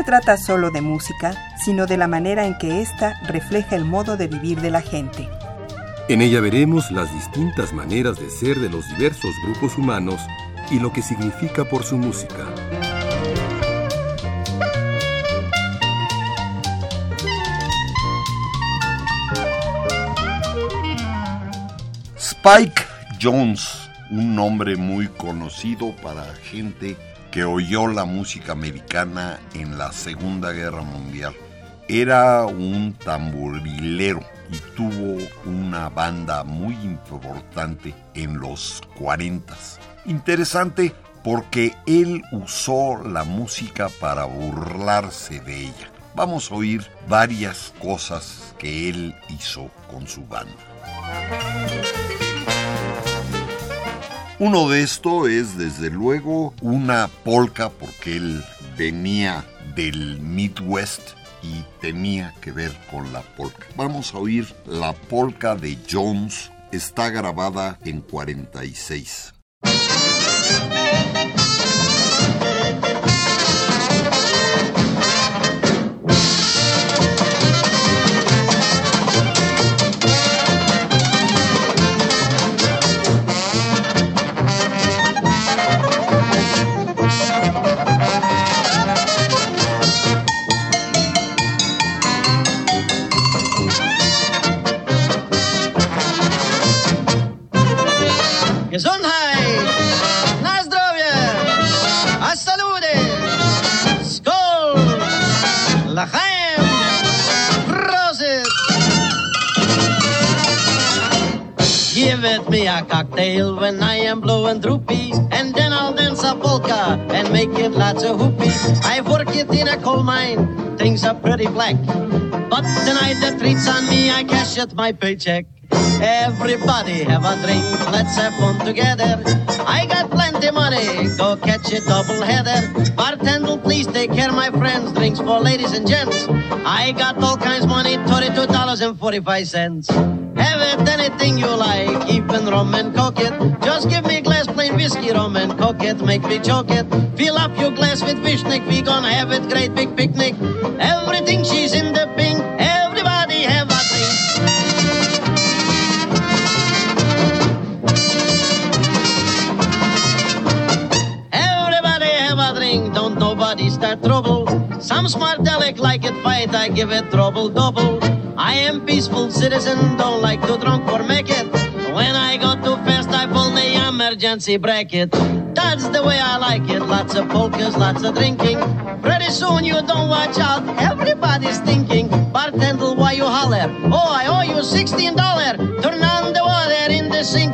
Se trata solo de música, sino de la manera en que ésta refleja el modo de vivir de la gente. En ella veremos las distintas maneras de ser de los diversos grupos humanos y lo que significa por su música. Spike Jones, un nombre muy conocido para gente que oyó la música americana en la Segunda Guerra Mundial. Era un tamborilero y tuvo una banda muy importante en los 40. Interesante porque él usó la música para burlarse de ella. Vamos a oír varias cosas que él hizo con su banda. Uno de estos es desde luego una polka porque él venía del Midwest y tenía que ver con la polka. Vamos a oír la polka de Jones. Está grabada en 46. Cocktail when I am blowing droopy, and then I'll dance a polka and make it lots of whoopee. I work it in a coal mine, things are pretty black, but the treats on me, I cash it my paycheck. Everybody have a drink, let's have fun together. I got plenty money, go catch a double header. Bartender, please take care, of my friends. Drinks for ladies and gents. I got all kinds of money, thirty-two dollars and forty-five cents. Anything you like, even rum and coke it. Just give me a glass plain whiskey, rum and coke it, make me choke it. Fill up your glass with Vishnik, we gonna have it great big picnic. Everything she's in the pink, everybody have a drink. Everybody have a drink, don't nobody start trouble. Some smart aleck like it fight, I give it trouble double. I am peaceful citizen, don't like to drunk or make it. When I go too fast, I pull the emergency bracket. That's the way I like it. Lots of polkas, lots of drinking. Pretty soon you don't watch out, everybody's thinking. Bartender, why you holler? Oh, I owe you sixteen dollar. Turn on the water in the sink.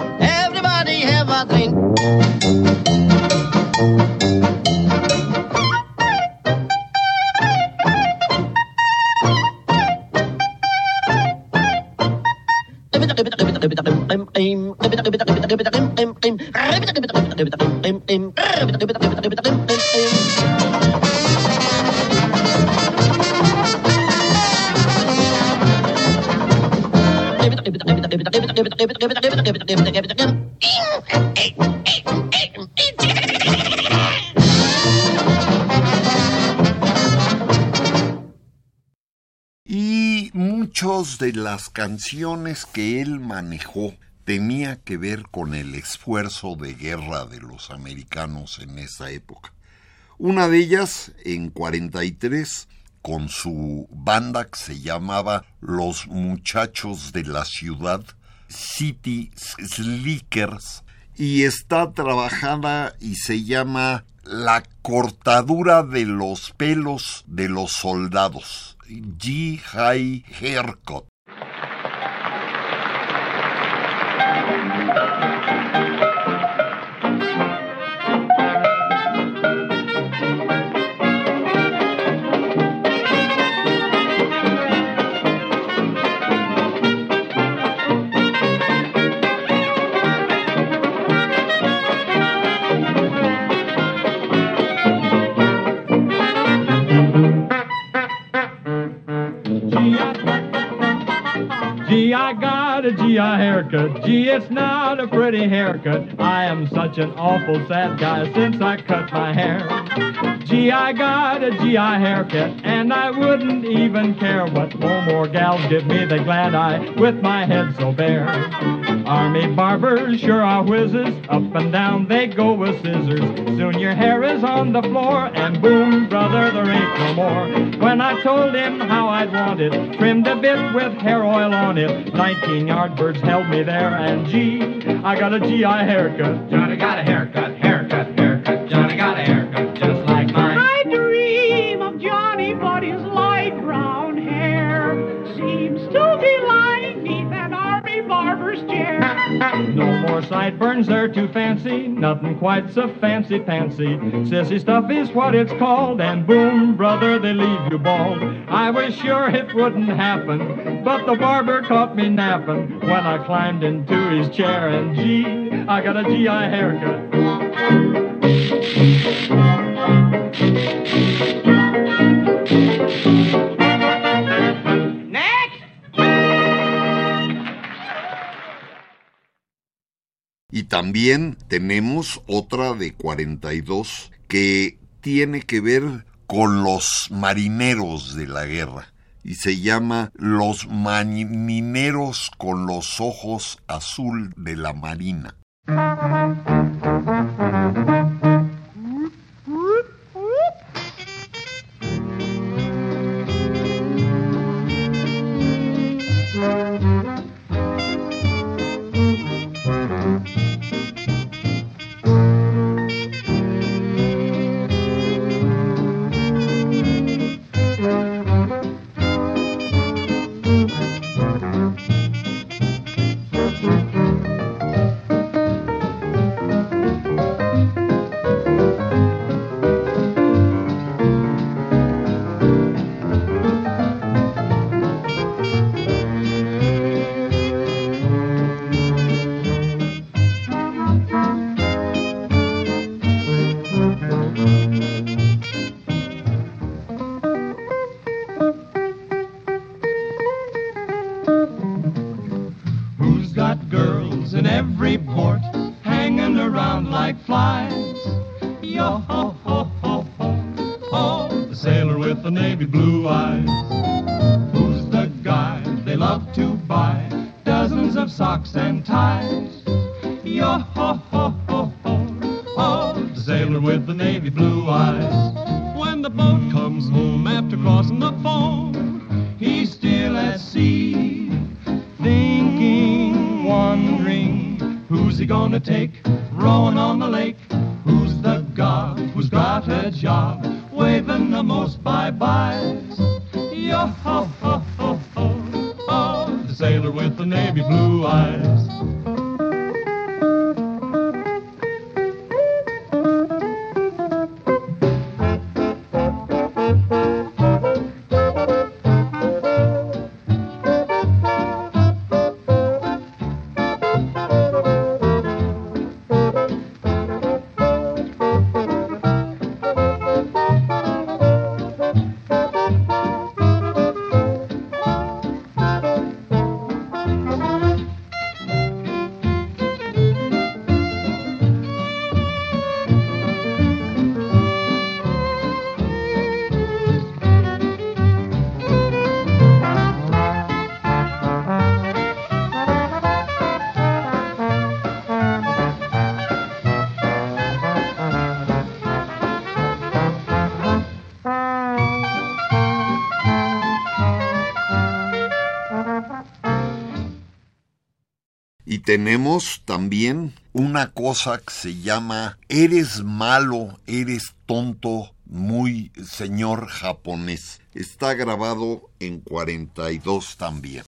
De las canciones que él manejó tenía que ver con el esfuerzo de guerra de los americanos en esa época. Una de ellas, en 43, con su banda que se llamaba Los Muchachos de la Ciudad, City Slickers, y está trabajada y se llama La cortadura de los pelos de los soldados. High Haircut. ji a haircut. Gee, it's not a pretty haircut. I am such an awful sad guy since I cut my hair. Gee, I got a GI haircut, and I wouldn't even care what no more gals give me the glad eye with my head so bare. Army barbers sure are whizzes, up and down they go with scissors. Soon your hair is on the floor, and boom, brother, there ain't no more. When I told him how I'd want it, trimmed a bit with hair oil on it, 19 yard held me there, and gee, I got a GI haircut. Johnny got a haircut, haircut, haircut. Johnny got a haircut sideburns, they're too fancy. Nothing quite so fancy pancy. Sissy stuff is what it's called, and boom, brother, they leave you bald. I was sure it wouldn't happen, but the barber caught me napping when I climbed into his chair, and gee, I got a GI haircut. Y también tenemos otra de 42 que tiene que ver con los marineros de la guerra y se llama Los marineros con los ojos azul de la marina. Tenemos también una cosa que se llama Eres malo, eres tonto, muy señor japonés. Está grabado en 42 también.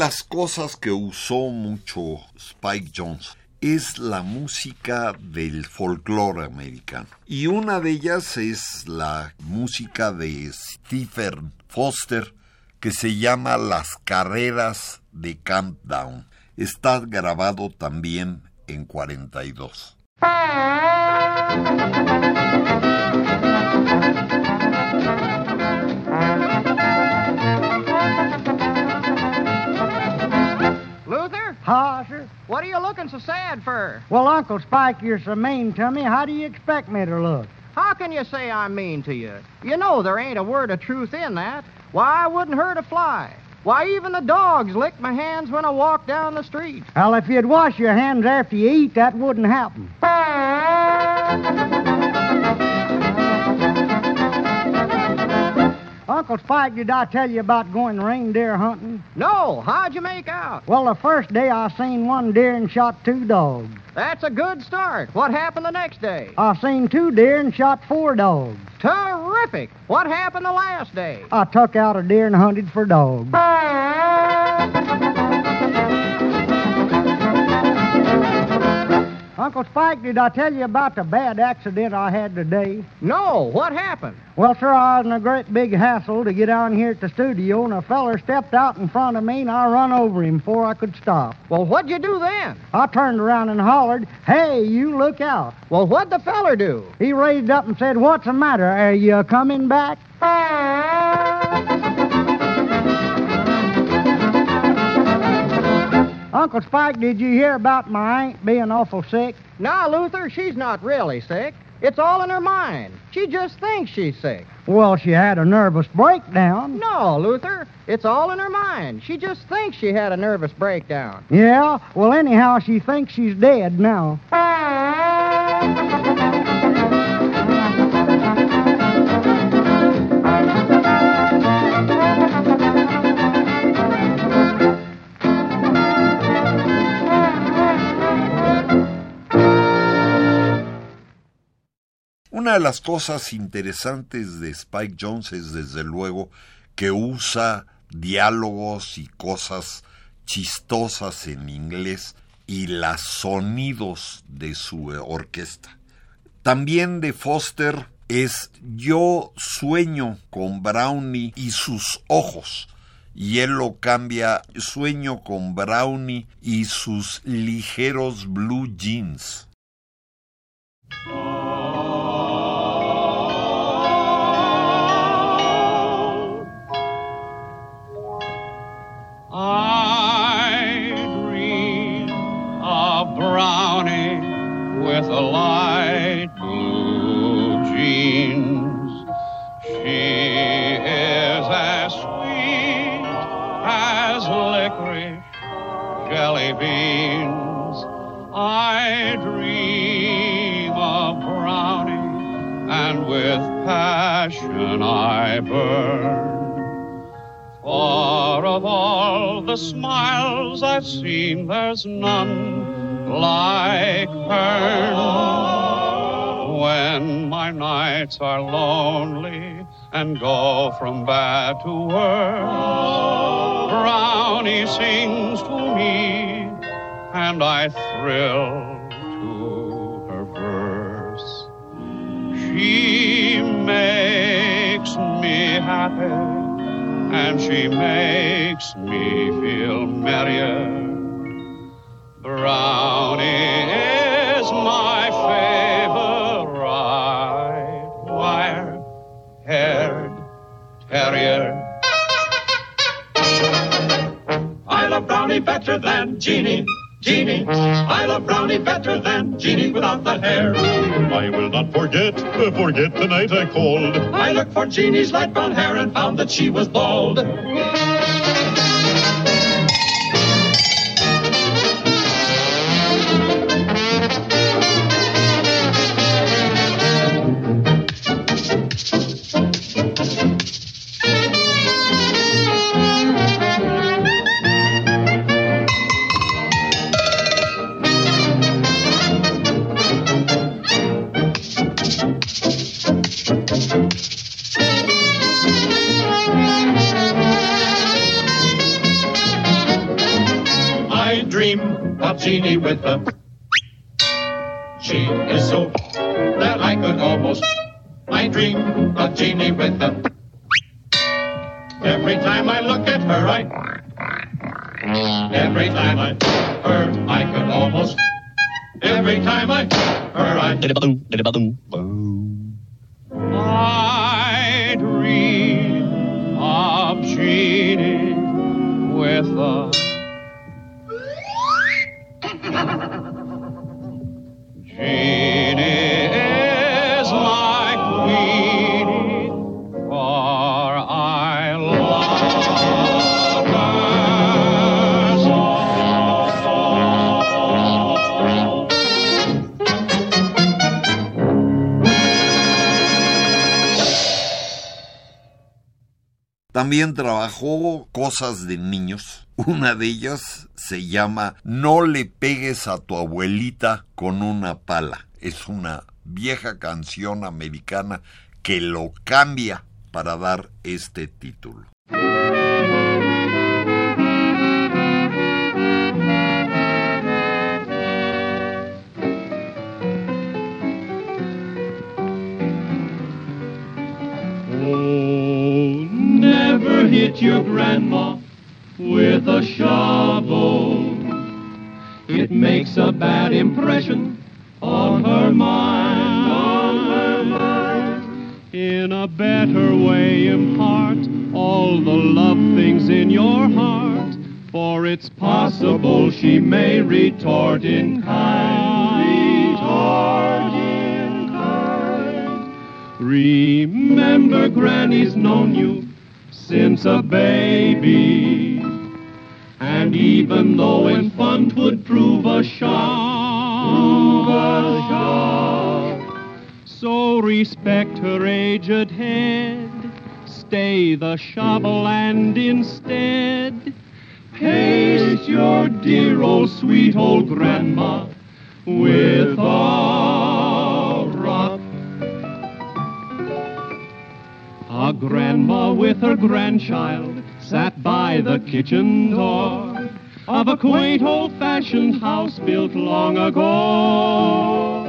Las cosas que usó mucho Spike Jones es la música del folclore americano. Y una de ellas es la música de Stephen Foster que se llama Las carreras de Countdown. Está grabado también en 42. Ha, sir. What are you looking so sad for? Well, Uncle Spike, you're so mean to me. How do you expect me to look? How can you say I'm mean to you? You know there ain't a word of truth in that. Why, I wouldn't hurt a fly. Why, even the dogs lick my hands when I walk down the street. Well, if you'd wash your hands after you eat, that wouldn't happen. Uncle Spike, did I tell you about going reindeer hunting? No, how'd you make out? Well, the first day I seen one deer and shot two dogs. That's a good start. What happened the next day? I seen two deer and shot four dogs. Terrific. What happened the last day? I took out a deer and hunted for dogs. Uncle Spike, did I tell you about the bad accident I had today? No, what happened? Well, sir, I was in a great big hassle to get down here at the studio, and a feller stepped out in front of me, and I run over him before I could stop. Well, what'd you do then? I turned around and hollered, Hey, you look out. Well, what'd the feller do? He raised up and said, What's the matter? Are you coming back? Uncle Spike, did you hear about my aunt being awful sick? Now, Luther, she's not really sick. It's all in her mind. She just thinks she's sick. Well, she had a nervous breakdown. No, Luther, it's all in her mind. She just thinks she had a nervous breakdown. Yeah, well, anyhow, she thinks she's dead now. Una de las cosas interesantes de Spike Jones es desde luego que usa diálogos y cosas chistosas en inglés y los sonidos de su orquesta. También de Foster es Yo sueño con Brownie y sus ojos. Y él lo cambia Sueño con Brownie y sus ligeros blue jeans. I burn. For of all the smiles I've seen, there's none like her. When my nights are lonely and go from bad to worse, Brownie sings to me, and I thrill happy and she makes me feel merrier. Brownie is my favorite wire-haired terrier. I love Brownie better than Jeanie. Jeanie, I love Brownie better than Jeanie without the hair. I will not forget, forget the night I called. I looked for Jeanie's light brown hair and found that she was bald. Cosas de niños. Una de ellas se llama No le pegues a tu abuelita con una pala. Es una vieja canción americana que lo cambia para dar este título. Never hit your grandma with a shovel. It makes a bad impression on her mind. On her mind. In a better way, impart all the love things in your heart. For it's possible she may retort in kind. Retort in kind. Remember, Granny's known you since a baby. And even though infant would prove a shock, so respect her aged head. Stay the shovel and instead pace your dear old sweet old grandma with a grandma with her grandchild sat by the kitchen door of a quaint old-fashioned house built long ago.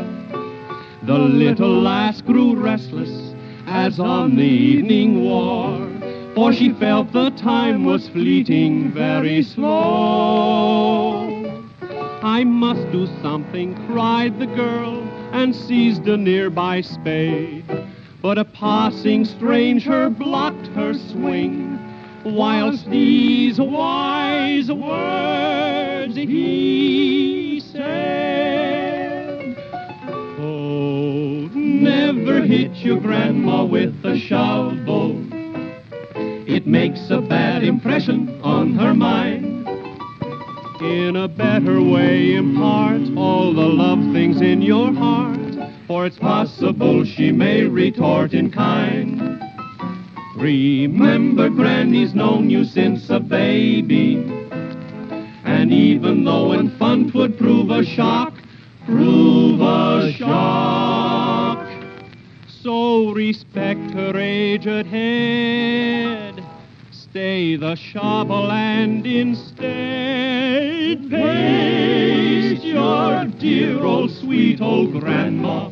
The little lass grew restless as on the evening wore, for she felt the time was fleeting very slow. I must do something, cried the girl, and seized a nearby spade. But a passing stranger blocked her swing, whilst these wise words he said. Oh, never hit your grandma with a shovel. It makes a bad impression on her mind. In a better way, impart all the love things in your heart, for it's possible she may retort in kind. Remember, Granny's known you since a baby. And even though in fun 'twould prove a shock, prove a shock. So respect her aged head. Stay the shovel and instead paste your dear old sweet old grandma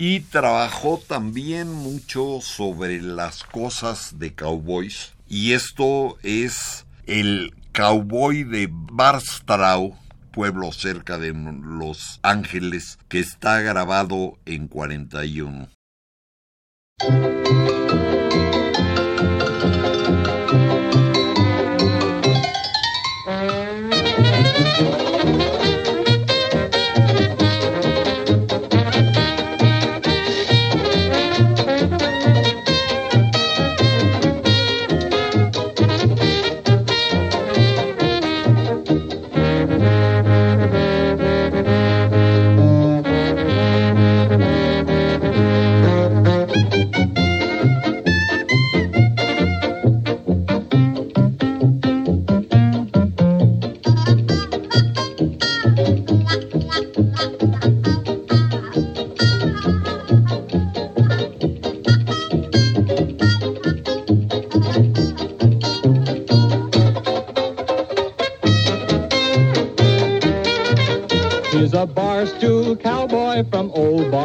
Y trabajó también mucho sobre las cosas de cowboys. Y esto es el cowboy de Barstow, pueblo cerca de Los Ángeles, que está grabado en 41.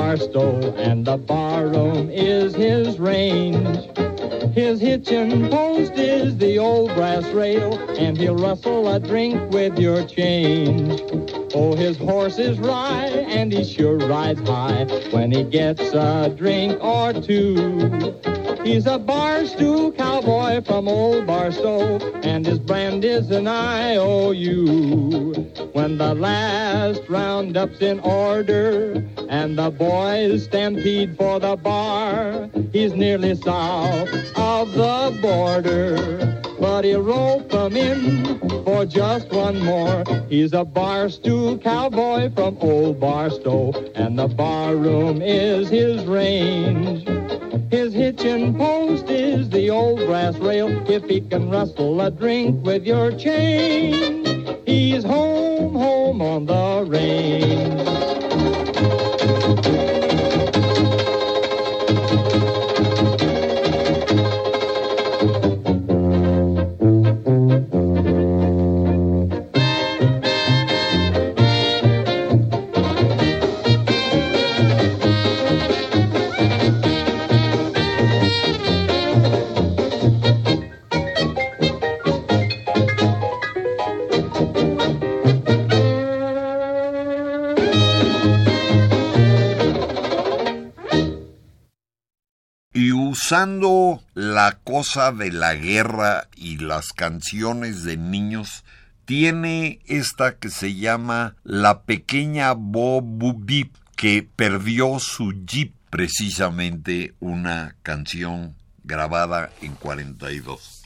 Old Barstow, and the barroom is his range. His hitching post is the old brass rail, and he'll rustle a drink with your change. Oh, his horse is rye, and he sure rides high when he gets a drink or two. He's a barstool cowboy from old Barstow, and his brand is an IOU. When the last roundup's in order, and the boys stampede for the bar, he's nearly south of the border. But he'll rope 'em in for just one more. He's a barstool cowboy from old Barstow, and the barroom is his range. His hitching post is the old brass rail. If he can rustle a drink with your change, he's home, home on the range. Usando la cosa de la guerra y las canciones de niños, tiene esta que se llama La pequeña Bob Bip, que perdió su jeep, precisamente una canción grabada en 42.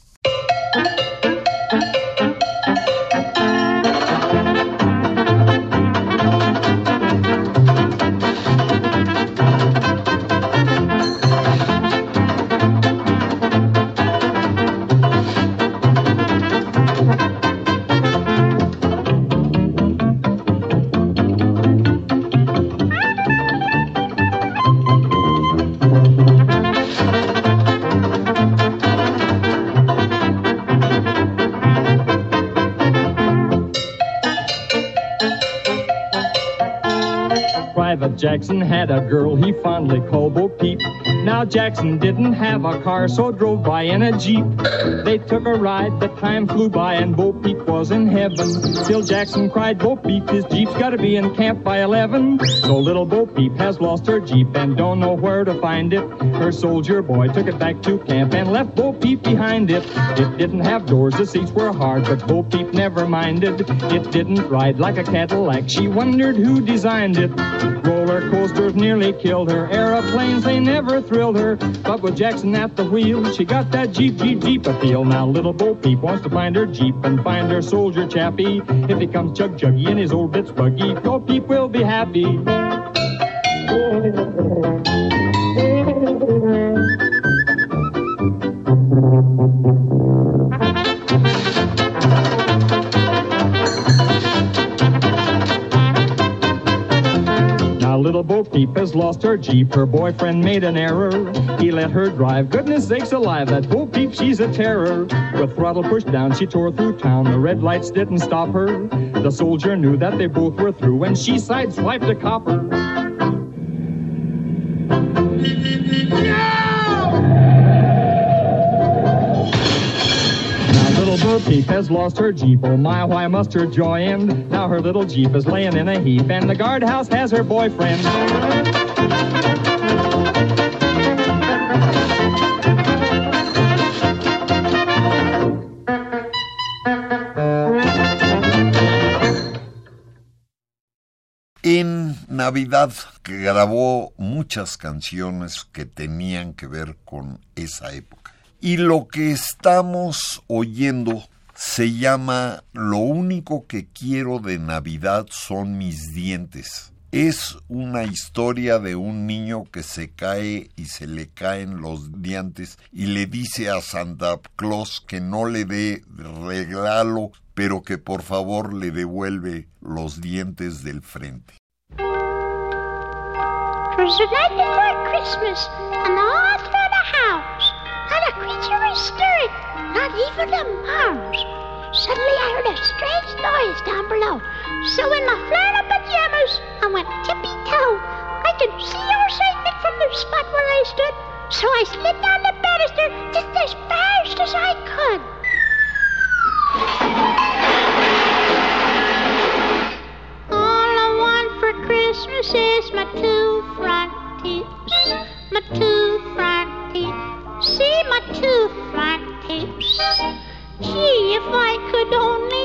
Jackson had a girl he fondly called Bo Peep. Now Jackson didn't have a car, so drove by in a Jeep. They took a ride, the time flew by, and Bo Peep was in heaven. Till Jackson cried, Bo Peep, his Jeep's gotta be in camp by 11. So little Bo Peep has lost her Jeep and don't know where to find it. Her soldier boy took it back to camp and left Bo Peep behind it. It didn't have doors, the seats were hard, but Bo Peep never minded. It didn't ride like a Cadillac, she wondered who designed it. Roller coasters nearly killed her, aeroplanes they never thrilled her. But with Jackson at the wheel, she got that Jeep, Jeep, Jeep appeal. Now little Bo Peep wants to find her Jeep and find her soldier chappie. If he comes chug chuggy in his old bits buggy, Bo Peep will be happy. Now little Bo Peep has lost her Jeep. Her boyfriend made an error. He let her drive. Goodness sakes alive, that Bo Peep, she's a terror. With throttle pushed down, she tore through town. The red lights didn't stop her. The soldier knew that they both were through, and she sideswiped a copper. Little Peep has lost her Jeep. Oh my, why must her joy end? Now her little Jeep is laying in a heap, and the guardhouse has her boyfriend. En Navidad que grabó muchas canciones que tenían que ver con esa época. Y lo que estamos oyendo se llama Lo único que quiero de Navidad son mis dientes. Es una historia de un niño que se cae y se le caen los dientes y le dice a Santa Claus que no le dé regalo, pero que por favor le devuelve los dientes del frente. Creature was stirring, not even a mouse. Suddenly I heard a strange noise down below. So in my flannel pajamas, I went tippy-toe. I could see your Saint Nick from the spot where I stood, so I slid down the banister just as fast as I could. All I want for Christmas is my two front teeth, my two front teeth. See my two front teeth. Gee, if I could only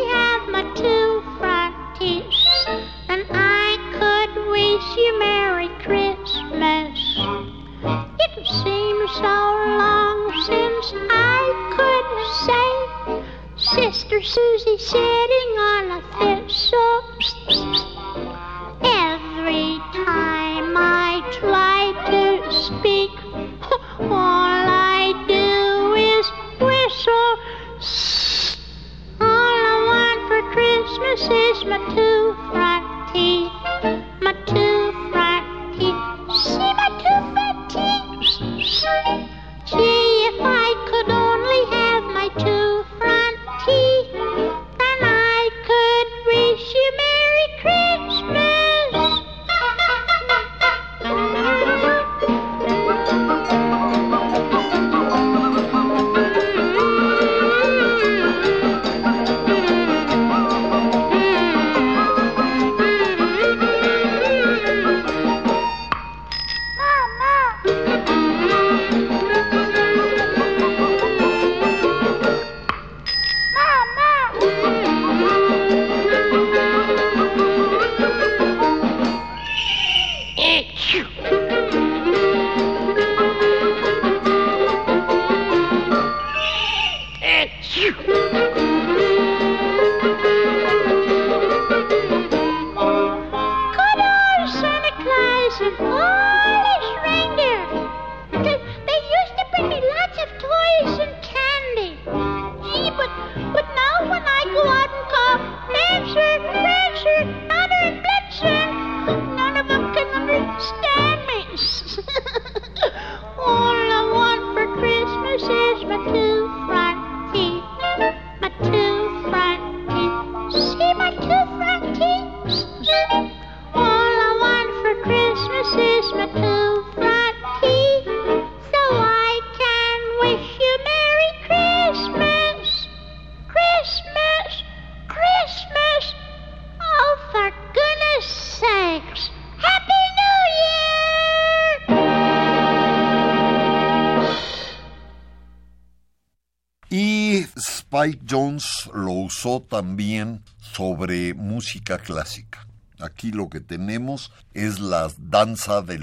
Lo usó también sobre música clásica. Aquí lo que tenemos es la danza de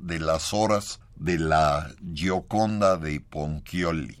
de las horas de la Gioconda de Ponchioli.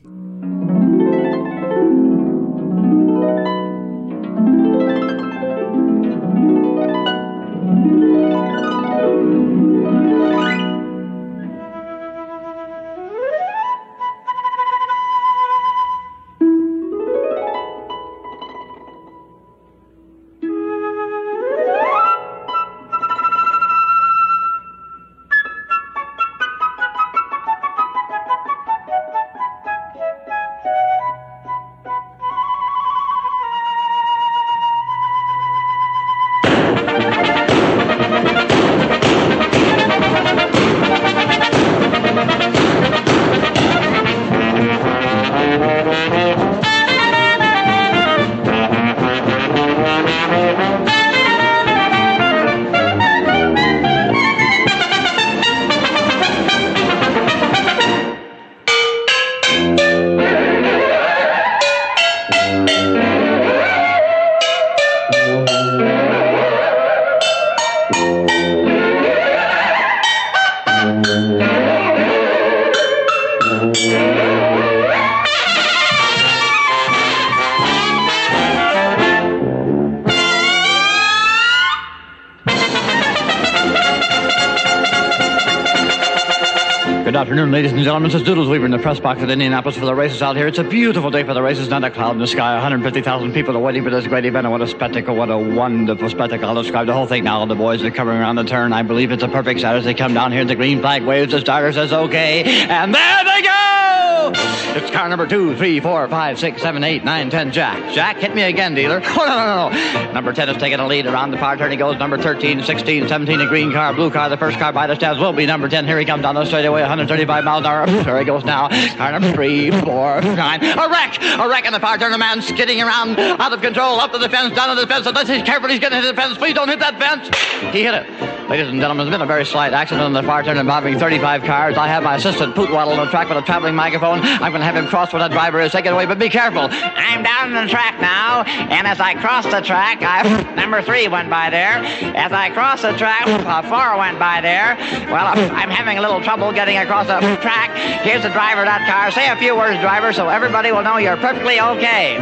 Ladies and gentlemen. Is Doodles Weaver in the press box at Indianapolis for the races out here. It's a beautiful day for the races, not a cloud in the sky. 150,000 people are waiting for this great event, what a spectacle, what a wonderful spectacle. I'll describe the whole thing now. The boys are coming around the turn. I believe it's a perfect start as they come down here. The green flag waves. The starter says okay, and there they go! It's car number two, three, four, five, six, seven, eight, nine, ten. Jack. Jack, hit me again, dealer. Oh, no, no, no, no. Number 10 is taking a lead around the far turn. He goes number 13, 16, 17, a green car, blue car. The first car by the stands will be number 10. Here he comes down the straightaway, 135 miles an hour. There he goes now. Car number three, four, nine. A wreck! A wreck in the far turn. A man skidding around, out of control, up to the fence, down to the fence. Unless he's careful, he's to hit the fence. Please don't hit that fence. He hit it. Ladies and gentlemen, there's been a very slight accident in the far turn involving 35 cars. I have my assistant Pootwaddle on the track with a traveling microphone. I'm going to have him cross where that driver is. Take it away, but be careful. I'm down in the track now, and as I cross the track, I number three went by there. As I cross the track, uh, four went by there. Well, I'm having a little trouble getting across the track. Here's the driver of that car. Say a few words, driver, so everybody will know you're perfectly okay.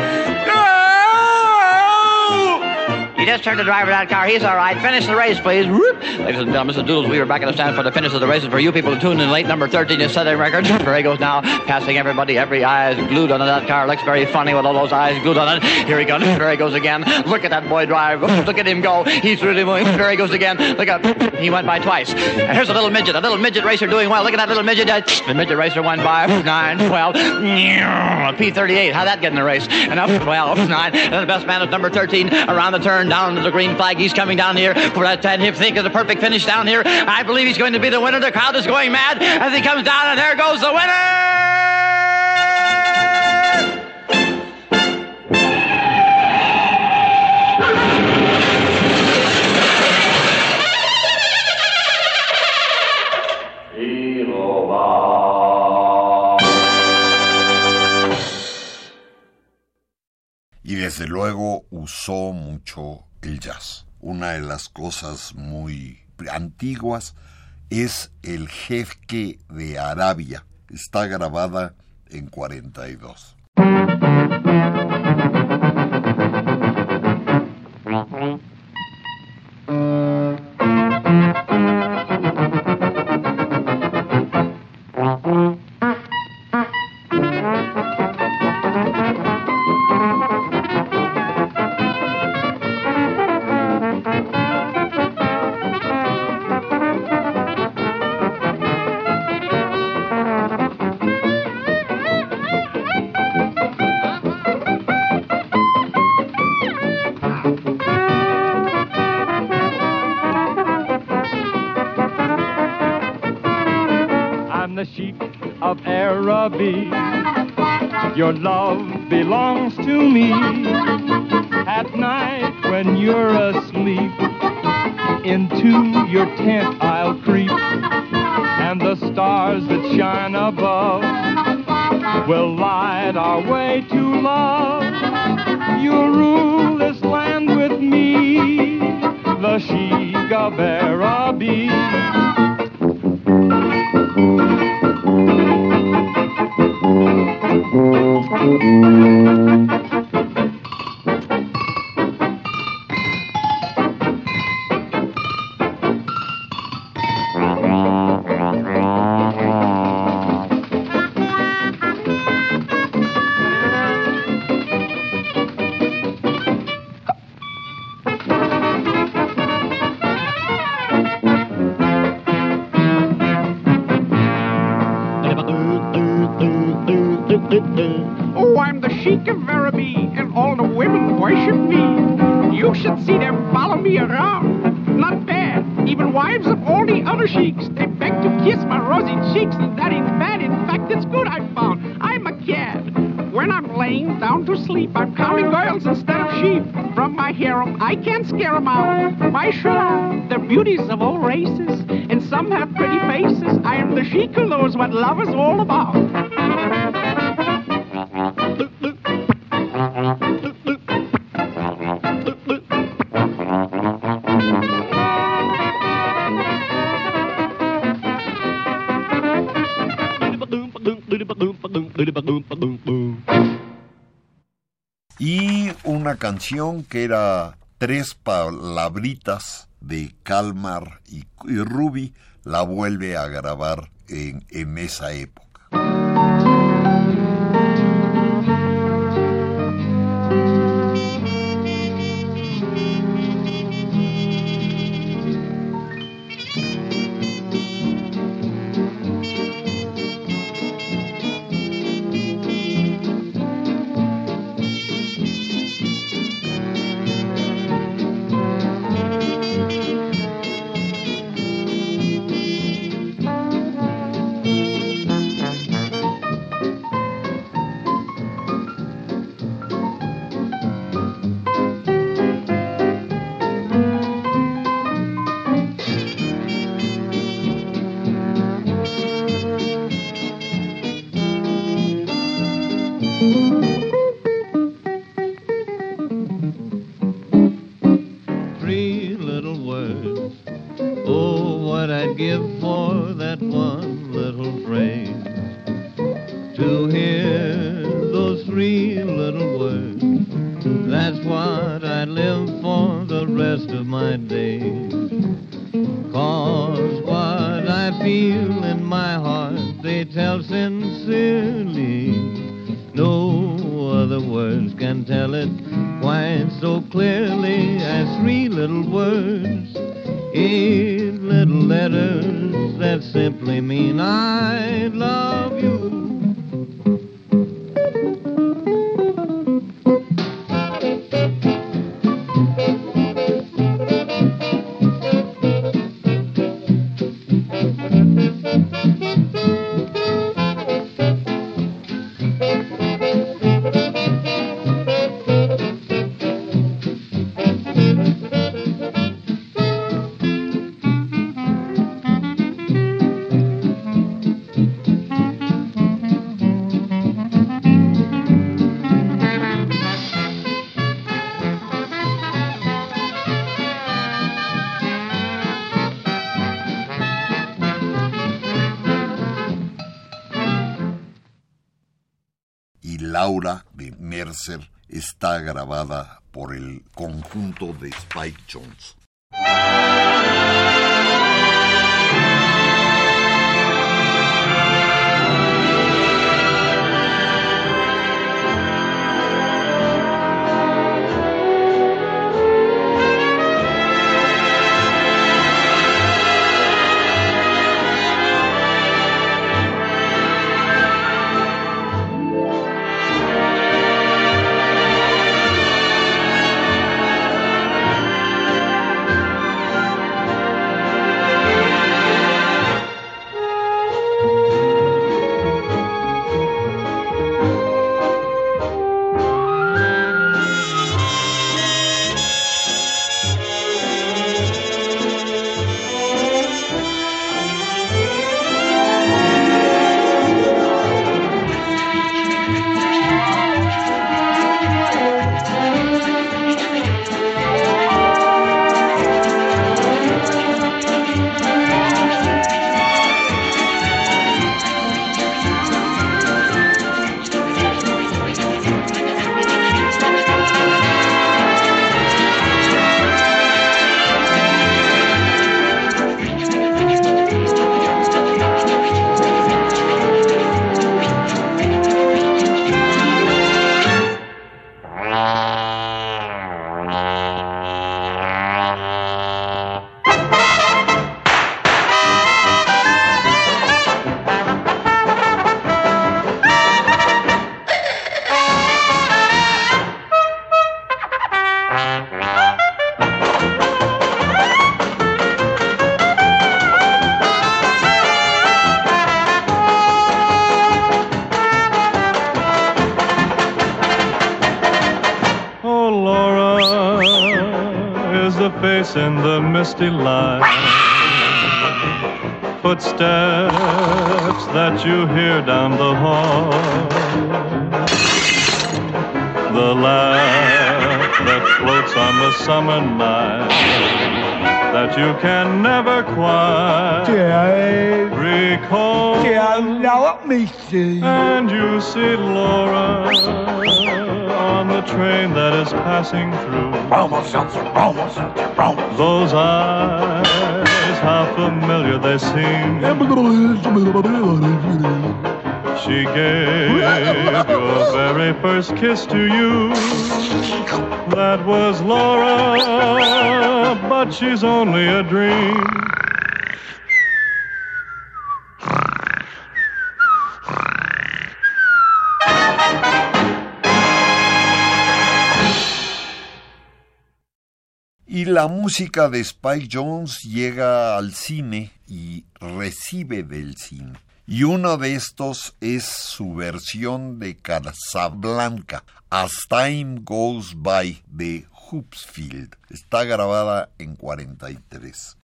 You just turned the driver of that car. He's all right. Finish the race, please. Whoop. Ladies and gentlemen, Mr. Doodles, we are back in the stand for the finish of the races. For you people who tuned in late, number 13 is setting records. Here he goes now, passing everybody. Every eye is glued onto that car. Looks very funny with all those eyes glued on it. Here he goes. Here he goes again. Look at that boy drive. Look at him go. He's really moving. Here he goes again. Look at He went by twice. And here's a little midget. A little midget racer doing well. Look at that little midget. The midget racer went by 9, 12. P38. How'd that get in the race? And up 12, 9. And the best man is number 13. Around the turn, down to the green flag. He's coming down here for that 10. Him think of the perfect finish down here. I believe he's going to be the winner. The crowd is going mad as he comes down, and there goes the winner! Desde luego usó mucho el jazz. Una de las cosas muy antiguas es el jefe de Arabia. Está grabada en 42. Your love belongs to me. At night when you're asleep, into your tent I'll creep, and the stars that shine above will light our way to love. You'll rule this land with me, the Shigabera bee. canción que era tres palabritas de Calmar y, Ruby la vuelve a grabar en esa época. Está grabada por el conjunto de Spike Jones. Down the hall. The laugh that floats on the summer night that you can never quite recall. now let me see. And you see Laura on the train that is passing through. Those eyes, how familiar they seem. She gave your very first kiss to you. That was Laura, but she's only a dream. Y la música de Spike Jones llega al cine y recibe del cine. Y uno de estos es su versión de Casablanca, As Time Goes By, de Hoopsfield. Está grabada en 43.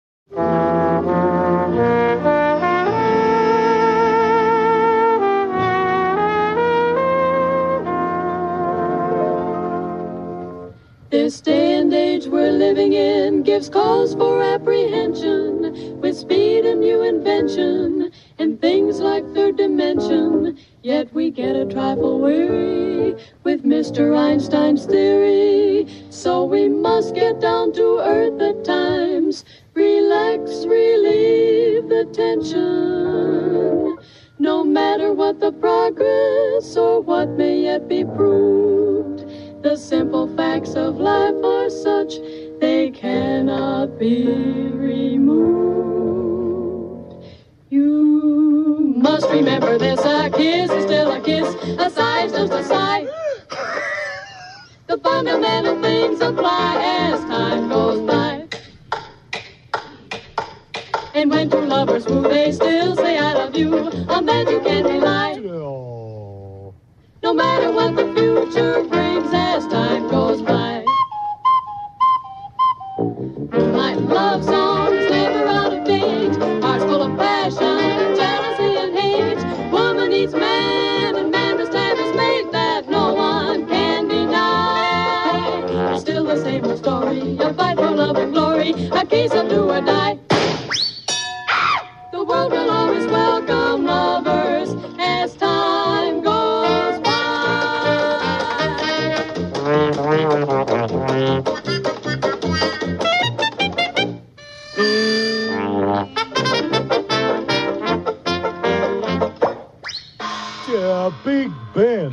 This day and age we're living in gives cause for apprehension with speed and new invention and things like third dimension. Yet we get a trifle weary with Mr. Einstein's theory. So we must get down to earth at times, relax, relieve the tension. No matter what the progress or what may yet be proved. The simple facts of life are such they cannot be removed. Must remember this a kiss is still a kiss, a sigh is just a sigh. The fundamental things apply as time goes by. And when two lovers woo, they still say I love you, on that you can rely. No matter what the future brings Yeah, Big Ben.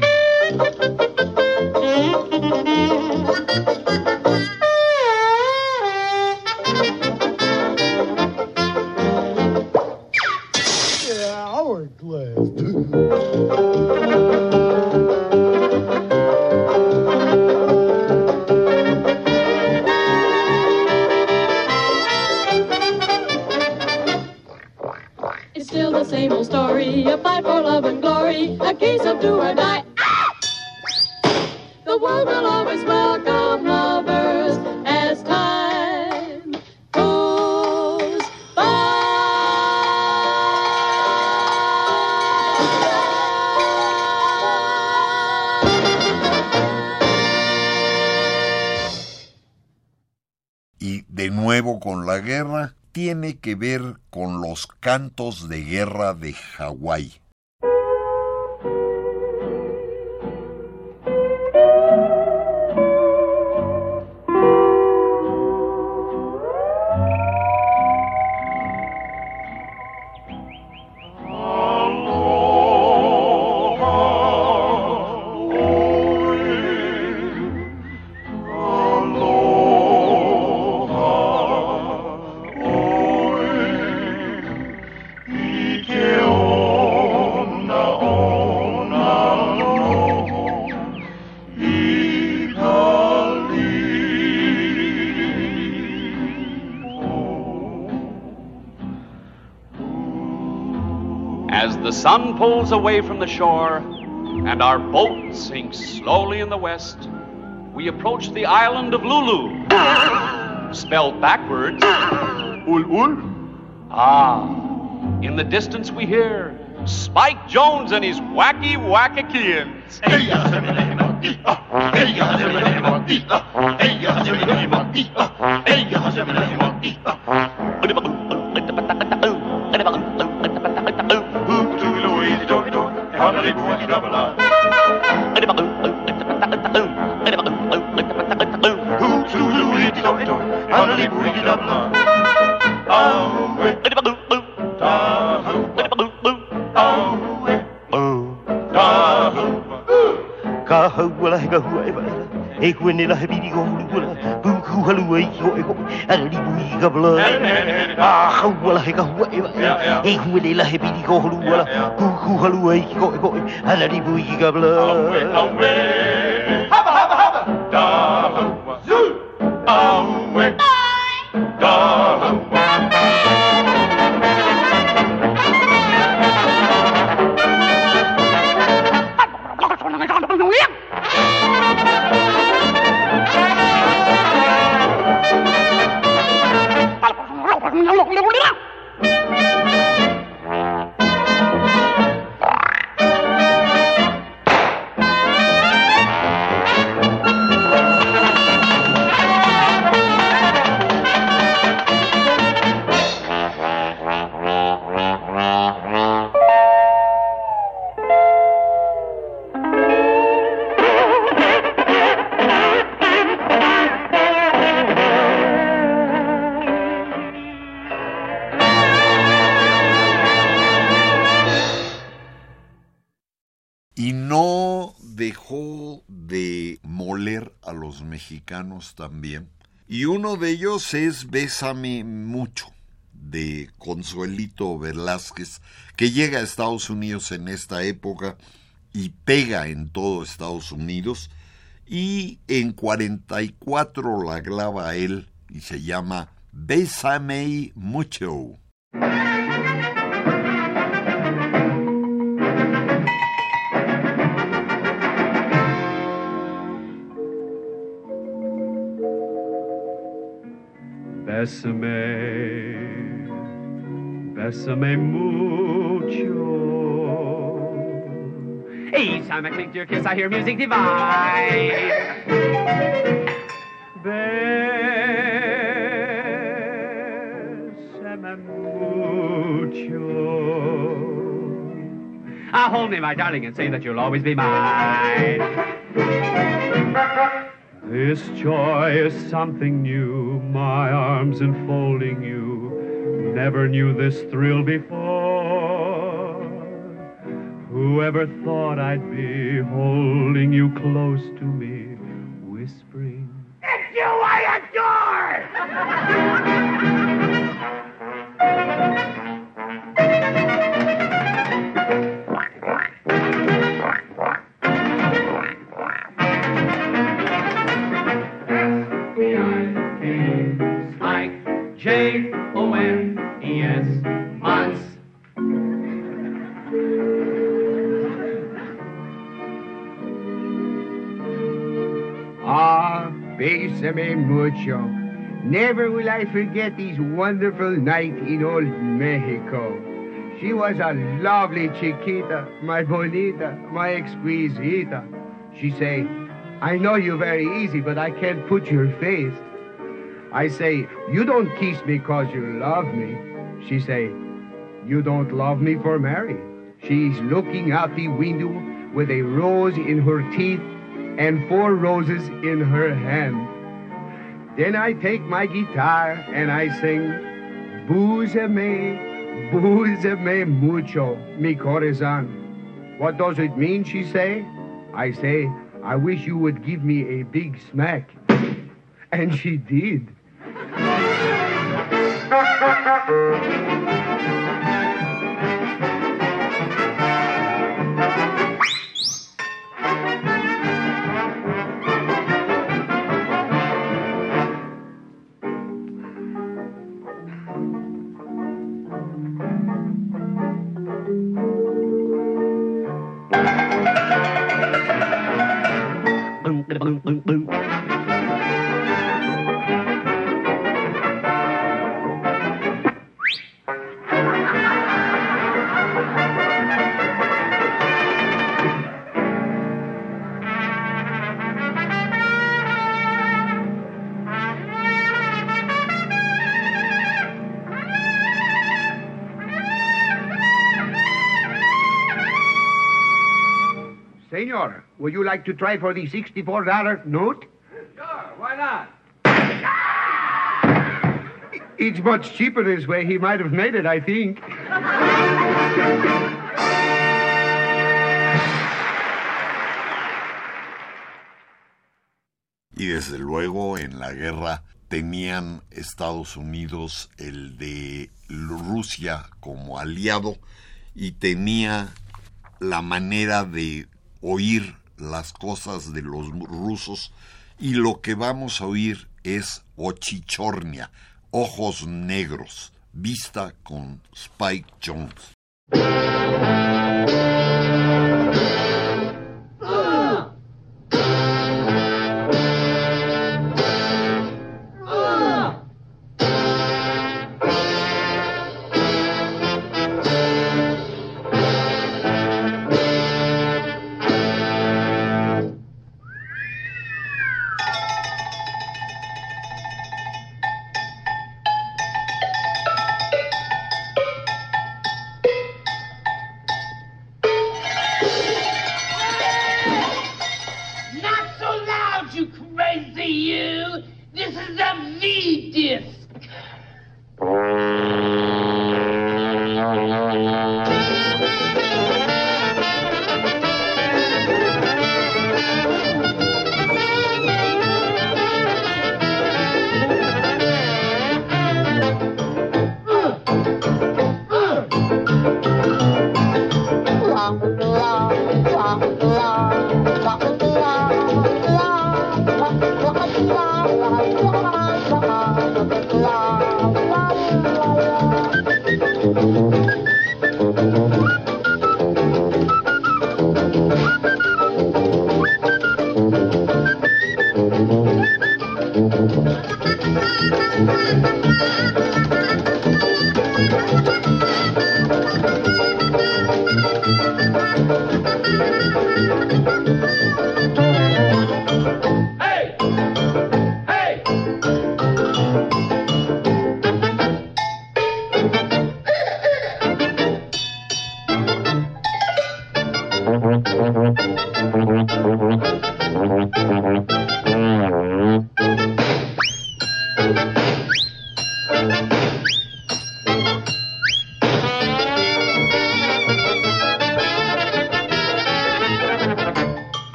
Cantos de guerra de Hawái. Sun pulls away from the shore and our boat sinks slowly in the west, we approach the island of Lulu. spelled backwards. ul ul. Ah, in the distance we hear Spike Jones and his wacky wackakians. e kwene la hebidi go hula bum ku halu e ko e ko ala di bui ga bla ah wala he ga wa e kwene la hebidi go hula ku ku halu e ko e ko ala di bui ga bla haba haba haba Y no dejó de moler a los mexicanos también. Y uno de ellos es Bésame mucho, de Consuelito Velázquez, que llega a Estados Unidos en esta época y pega en todo Estados Unidos. Y en 44 la graba él y se llama Bésame mucho. Bésame, bésame mucho. Each time I cling to your kiss, I hear music divine. Bésame mucho. Ah, hold me, my darling, and say that you'll always be mine. This joy is something new, my arms enfolding you. Never knew this thrill before. Whoever thought I'd be holding you close to me, Ah, bésame mucho. Never will I forget this wonderful night in old Mexico. She was a lovely chiquita, my bonita, my exquisita. She say, I know you very easy, but I can't put your face. I say, you don't kiss me cause you love me. She say, you don't love me for Mary. She's looking out the window with a rose in her teeth and four roses in her hand. Then I take my guitar and I sing, Búzame, búzame mucho, mi corazón. What does it mean, she say? I say, I wish you would give me a big smack. And she did. Like to try for the $64 note? Sure, why not? It's much cheaper this way. He might have made it, I think. Y desde luego en la guerra tenían Estados Unidos el de Rusia como aliado y tenía la manera de oír las cosas de los rusos y lo que vamos a oír es Ochichornia, ojos negros, vista con Spike Jones.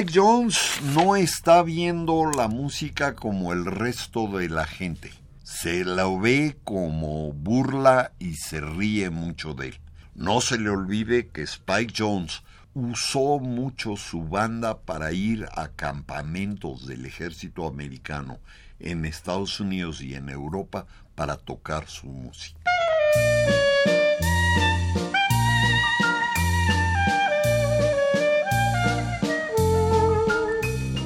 Spike Jones no está viendo la música como el resto de la gente. Se la ve como burla y se ríe mucho de él. No se le olvide que Spike Jones usó mucho su banda para ir a campamentos del ejército americano en Estados Unidos y en Europa para tocar su música.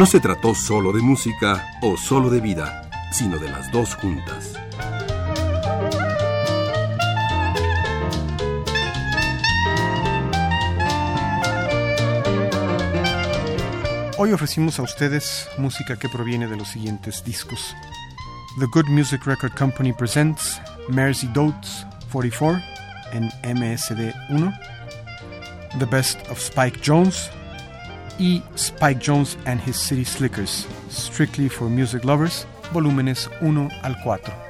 No se trató solo de música o solo de vida, sino de las dos juntas. Hoy ofrecimos a ustedes música que proviene de los siguientes discos. The Good Music Record Company presents Mersey Dotes 44 en MSD 1, The Best of Spike Jones y Spike Jones and His City Slickers, Strictly for Music Lovers, volúmenes 1 al 4.